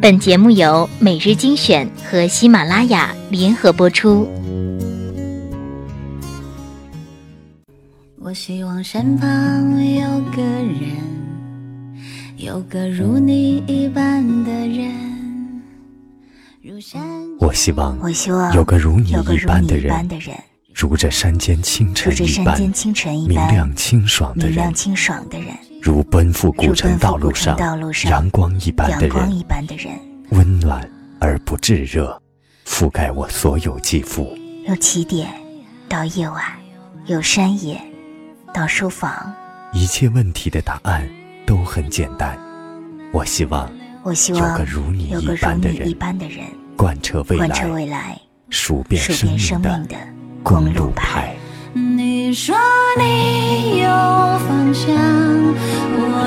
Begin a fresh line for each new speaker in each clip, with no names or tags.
本节目由每日精选和喜马拉雅联合播出。
我希望身旁有个人，有个如你一般的人。
我希望，
我希望
有个如你
一
般的
人，
如这山间清晨一般明亮清爽的人，如奔赴古城道路上阳光一般的人，温暖而不炙热，覆盖我所有肌肤。
由起点到夜晚，由山野到书房，
一切问题的答案都很简单。我希望，
我希望
有个如你
一般的人。
贯彻未
来，
数遍生命的公路牌。
你说你有方向，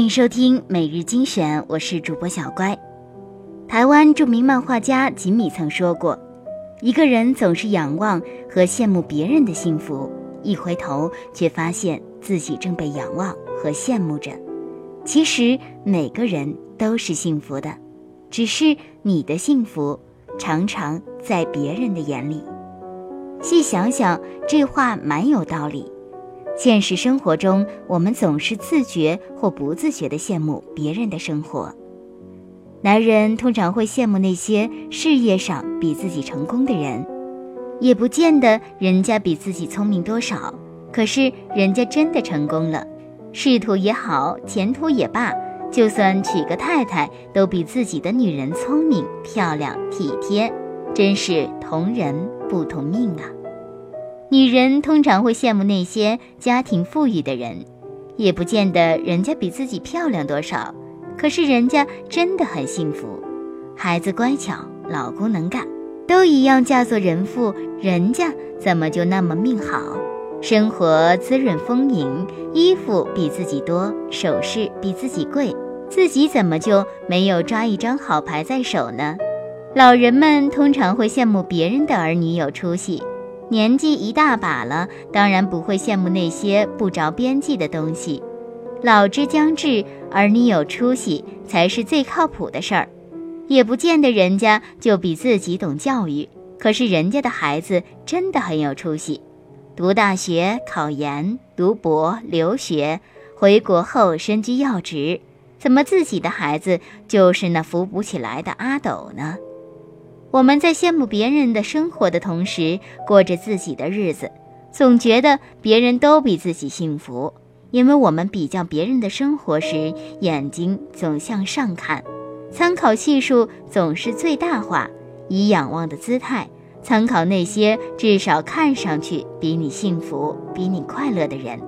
欢迎收听每日精选，我是主播小乖。台湾著名漫画家吉米曾说过：“一个人总是仰望和羡慕别人的幸福，一回头却发现自己正被仰望和羡慕着。其实每个人都是幸福的。”只是你的幸福常常在别人的眼里。细想想，这话蛮有道理。现实生活中，我们总是自觉或不自觉地羡慕别人的生活。男人通常会羡慕那些事业上比自己成功的人，也不见得人家比自己聪明多少。可是人家真的成功了，仕途也好，前途也罢。就算娶个太太，都比自己的女人聪明、漂亮、体贴，真是同人不同命啊！女人通常会羡慕那些家庭富裕的人，也不见得人家比自己漂亮多少，可是人家真的很幸福，孩子乖巧，老公能干，都一样嫁做人妇，人家怎么就那么命好？生活滋润丰盈，衣服比自己多，首饰比自己贵，自己怎么就没有抓一张好牌在手呢？老人们通常会羡慕别人的儿女有出息，年纪一大把了，当然不会羡慕那些不着边际的东西。老之将至，儿女有出息才是最靠谱的事儿，也不见得人家就比自己懂教育，可是人家的孩子真的很有出息。读大学、考研、读博、留学，回国后身居要职，怎么自己的孩子就是那扶不起来的阿斗呢？我们在羡慕别人的生活的同时，过着自己的日子，总觉得别人都比自己幸福，因为我们比较别人的生活时，眼睛总向上看，参考系数总是最大化，以仰望的姿态。参考那些至少看上去比你幸福、比你快乐的人。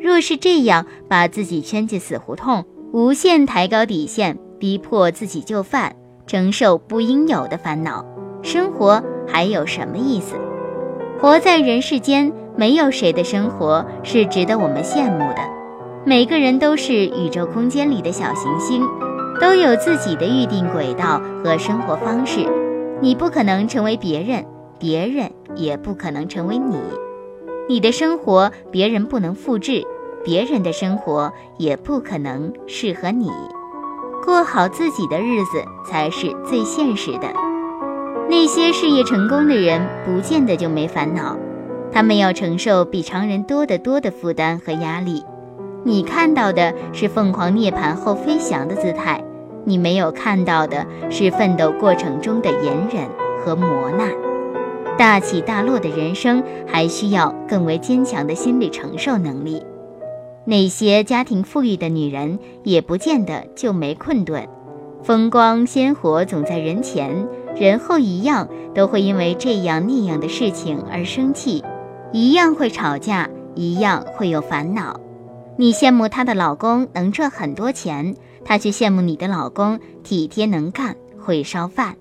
若是这样把自己圈进死胡同，无限抬高底线，逼迫自己就范，承受不应有的烦恼，生活还有什么意思？活在人世间，没有谁的生活是值得我们羡慕的。每个人都是宇宙空间里的小行星，都有自己的预定轨道和生活方式。你不可能成为别人，别人也不可能成为你。你的生活别人不能复制，别人的生活也不可能适合你。过好自己的日子才是最现实的。那些事业成功的人，不见得就没烦恼，他们要承受比常人多得多的负担和压力。你看到的是凤凰涅槃后飞翔的姿态。你没有看到的是奋斗过程中的隐忍和磨难，大起大落的人生还需要更为坚强的心理承受能力。那些家庭富裕的女人也不见得就没困顿，风光鲜活总在人前，人后一样都会因为这样那样的事情而生气，一样会吵架，一样会有烦恼。你羡慕她的老公能赚很多钱。她却羡慕你的老公体贴能干，会烧饭。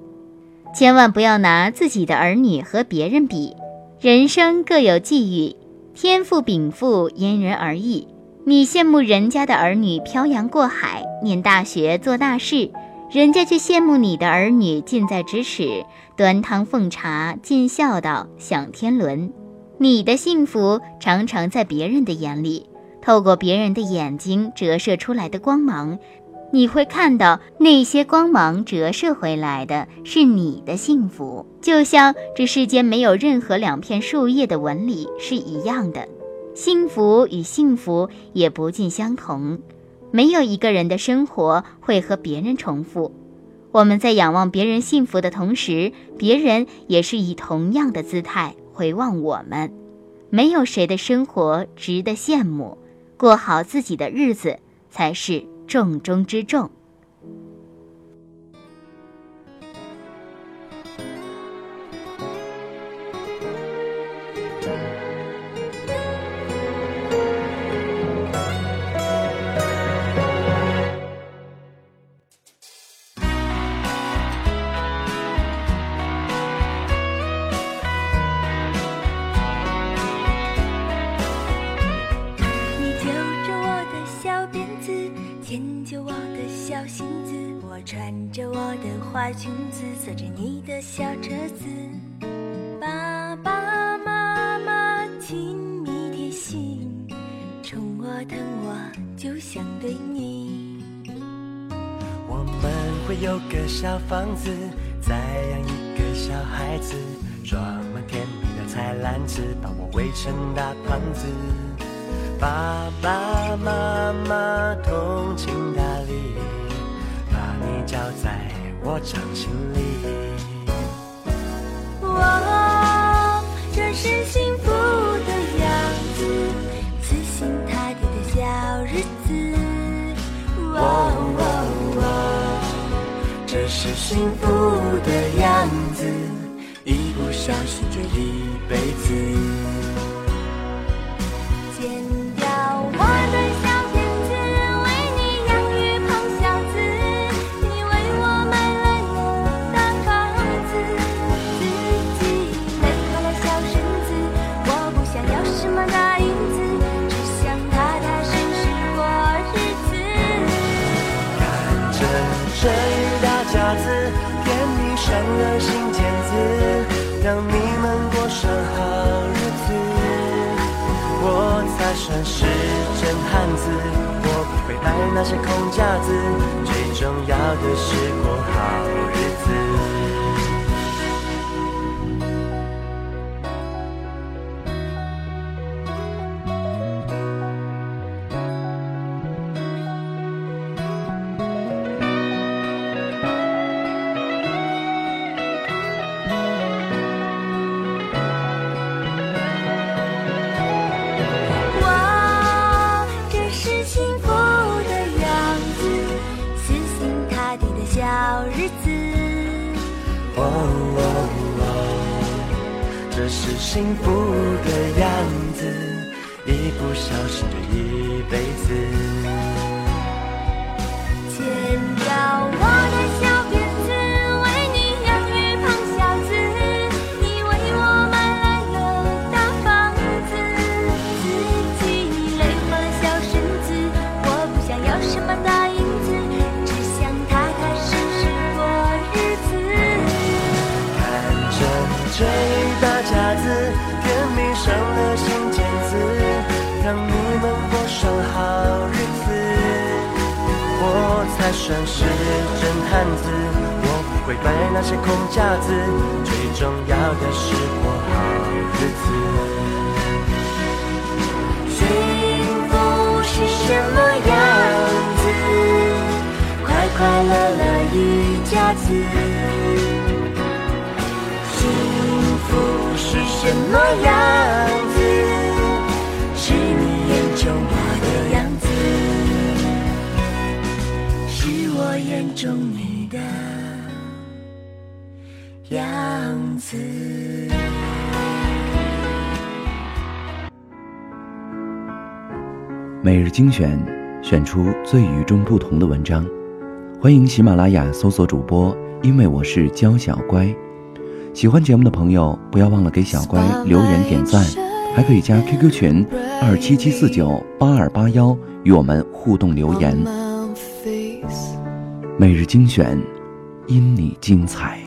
千万不要拿自己的儿女和别人比，人生各有际遇，天赋禀赋因人而异。你羡慕人家的儿女漂洋过海念大学做大事，人家却羡慕你的儿女近在咫尺端汤奉茶尽孝道享天伦。你的幸福常常在别人的眼里，透过别人的眼睛折射出来的光芒，你会看到那些光芒折射回来的是你的幸福，就像这世间没有任何两片树叶的纹理是一样的。幸福与幸福也不尽相同，没有一个人的生活会和别人重复。我们在仰望别人幸福的同时，别人也是以同样的姿态回望我们。没有谁的生活值得羡慕，过好自己的日子才是重中之重。
辫子牵着我的小心子，我穿着我的
花裙子，坐着你的小车子，爸爸妈妈亲密贴心，宠我疼我就像对你。
我们会有个小房子，再养一个小孩子，装满甜蜜的菜篮子，把我喂成大胖子。爸爸妈妈通情达理，把你交在。我掌心里，
哇，这是幸福的样子，死心塌地的小日子。哇哇
这是幸福的样子，一不小心就一辈子。
这一大家子，天你上了新天子，让你们过上好日子。我才算是真汉子，我不会带
那些空架子，最重要的是过好日子。幸福的样子，一不小心就一辈子。算是真汉子，我不会摆那些空架子，最重要的是过好日子。幸福是什么样子？快快乐乐一家子。幸福是什么样子。
每日精选，选出最与众不同的文章。欢迎喜马拉雅搜索主播，因为我是娇小乖。喜欢节目的朋友，不要忘了给小乖留言点赞，还可以加 QQ 群二七七四九八二八幺与我们互动留言。每日精选，因你精彩。